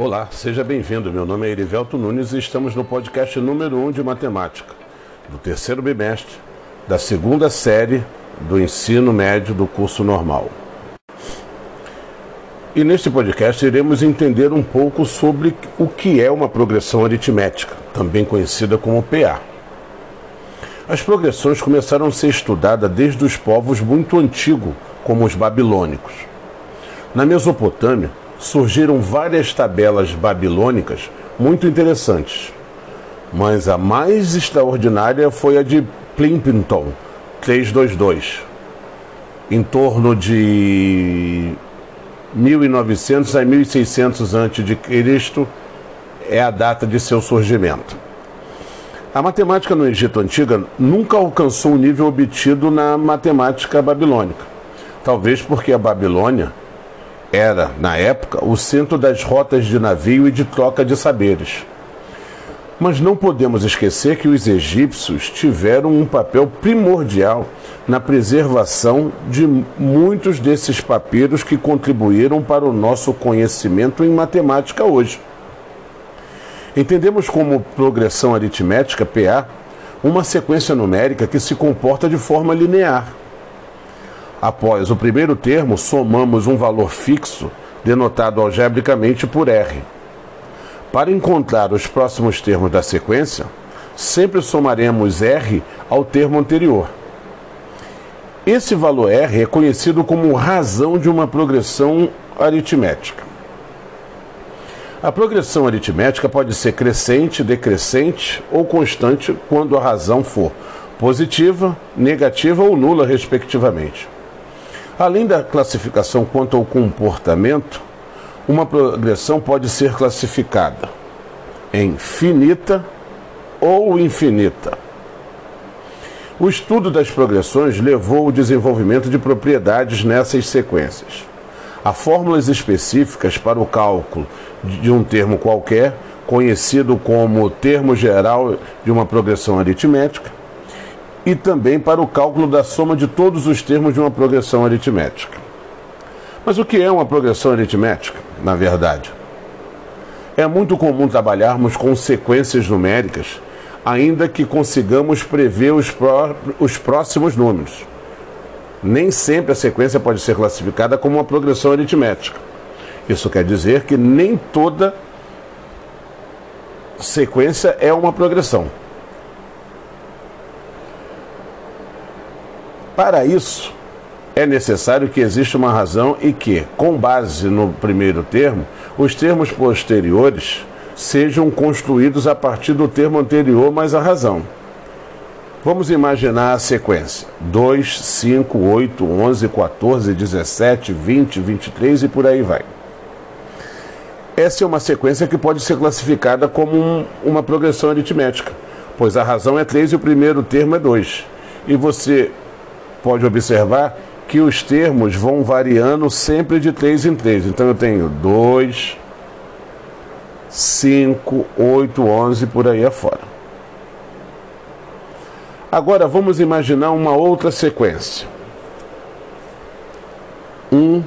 Olá, seja bem-vindo. Meu nome é Erivelto Nunes e estamos no podcast número 1 um de matemática, do terceiro bimestre, da segunda série do ensino médio do curso normal. E neste podcast iremos entender um pouco sobre o que é uma progressão aritmética, também conhecida como PA. As progressões começaram a ser estudadas desde os povos muito antigos, como os babilônicos. Na Mesopotâmia, surgiram várias tabelas babilônicas muito interessantes, mas a mais extraordinária foi a de Plimpton 322, em torno de 1900 a 1600 a.C. é a data de seu surgimento. A matemática no Egito Antiga nunca alcançou o nível obtido na matemática babilônica. Talvez porque a Babilônia era, na época, o centro das rotas de navio e de troca de saberes. Mas não podemos esquecer que os egípcios tiveram um papel primordial na preservação de muitos desses papiros que contribuíram para o nosso conhecimento em matemática hoje. Entendemos como progressão aritmética, PA, uma sequência numérica que se comporta de forma linear Após o primeiro termo, somamos um valor fixo, denotado algebricamente por R. Para encontrar os próximos termos da sequência, sempre somaremos R ao termo anterior. Esse valor R é conhecido como razão de uma progressão aritmética. A progressão aritmética pode ser crescente, decrescente ou constante quando a razão for positiva, negativa ou nula, respectivamente. Além da classificação quanto ao comportamento, uma progressão pode ser classificada em finita ou infinita. O estudo das progressões levou ao desenvolvimento de propriedades nessas sequências. Há fórmulas específicas para o cálculo de um termo qualquer, conhecido como termo geral de uma progressão aritmética, e também para o cálculo da soma de todos os termos de uma progressão aritmética. Mas o que é uma progressão aritmética, na verdade? É muito comum trabalharmos com sequências numéricas, ainda que consigamos prever os, pró os próximos números. Nem sempre a sequência pode ser classificada como uma progressão aritmética. Isso quer dizer que nem toda sequência é uma progressão. Para isso, é necessário que exista uma razão e que, com base no primeiro termo, os termos posteriores sejam construídos a partir do termo anterior mais a razão. Vamos imaginar a sequência: 2, 5, 8, 11, 14, 17, 20, 23 e por aí vai. Essa é uma sequência que pode ser classificada como um, uma progressão aritmética, pois a razão é 3 e o primeiro termo é 2. E você pode observar que os termos vão variando sempre de 3 em 3. Então eu tenho 2, 5, 8, 11 por aí afora. Agora vamos imaginar uma outra sequência. 1,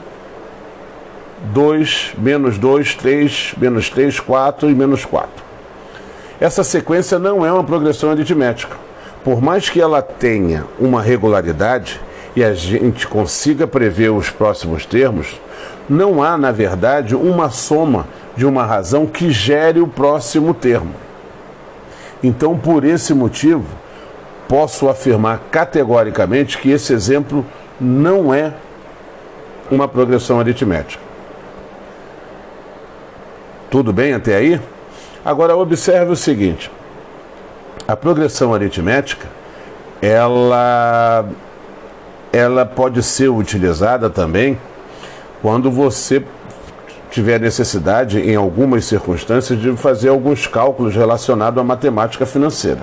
2, menos 2, 3, menos 3, 4 e menos 4. Essa sequência não é uma progressão aritmética por mais que ela tenha uma regularidade e a gente consiga prever os próximos termos, não há, na verdade, uma soma de uma razão que gere o próximo termo. Então, por esse motivo, posso afirmar categoricamente que esse exemplo não é uma progressão aritmética. Tudo bem até aí? Agora observe o seguinte: a progressão aritmética, ela, ela pode ser utilizada também quando você tiver necessidade, em algumas circunstâncias, de fazer alguns cálculos relacionados à matemática financeira.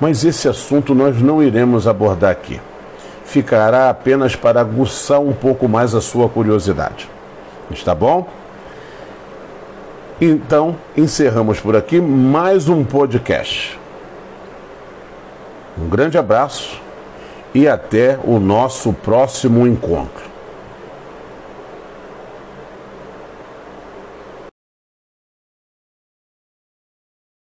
Mas esse assunto nós não iremos abordar aqui. Ficará apenas para aguçar um pouco mais a sua curiosidade. Está bom? Então, encerramos por aqui mais um podcast. Um grande abraço e até o nosso próximo encontro.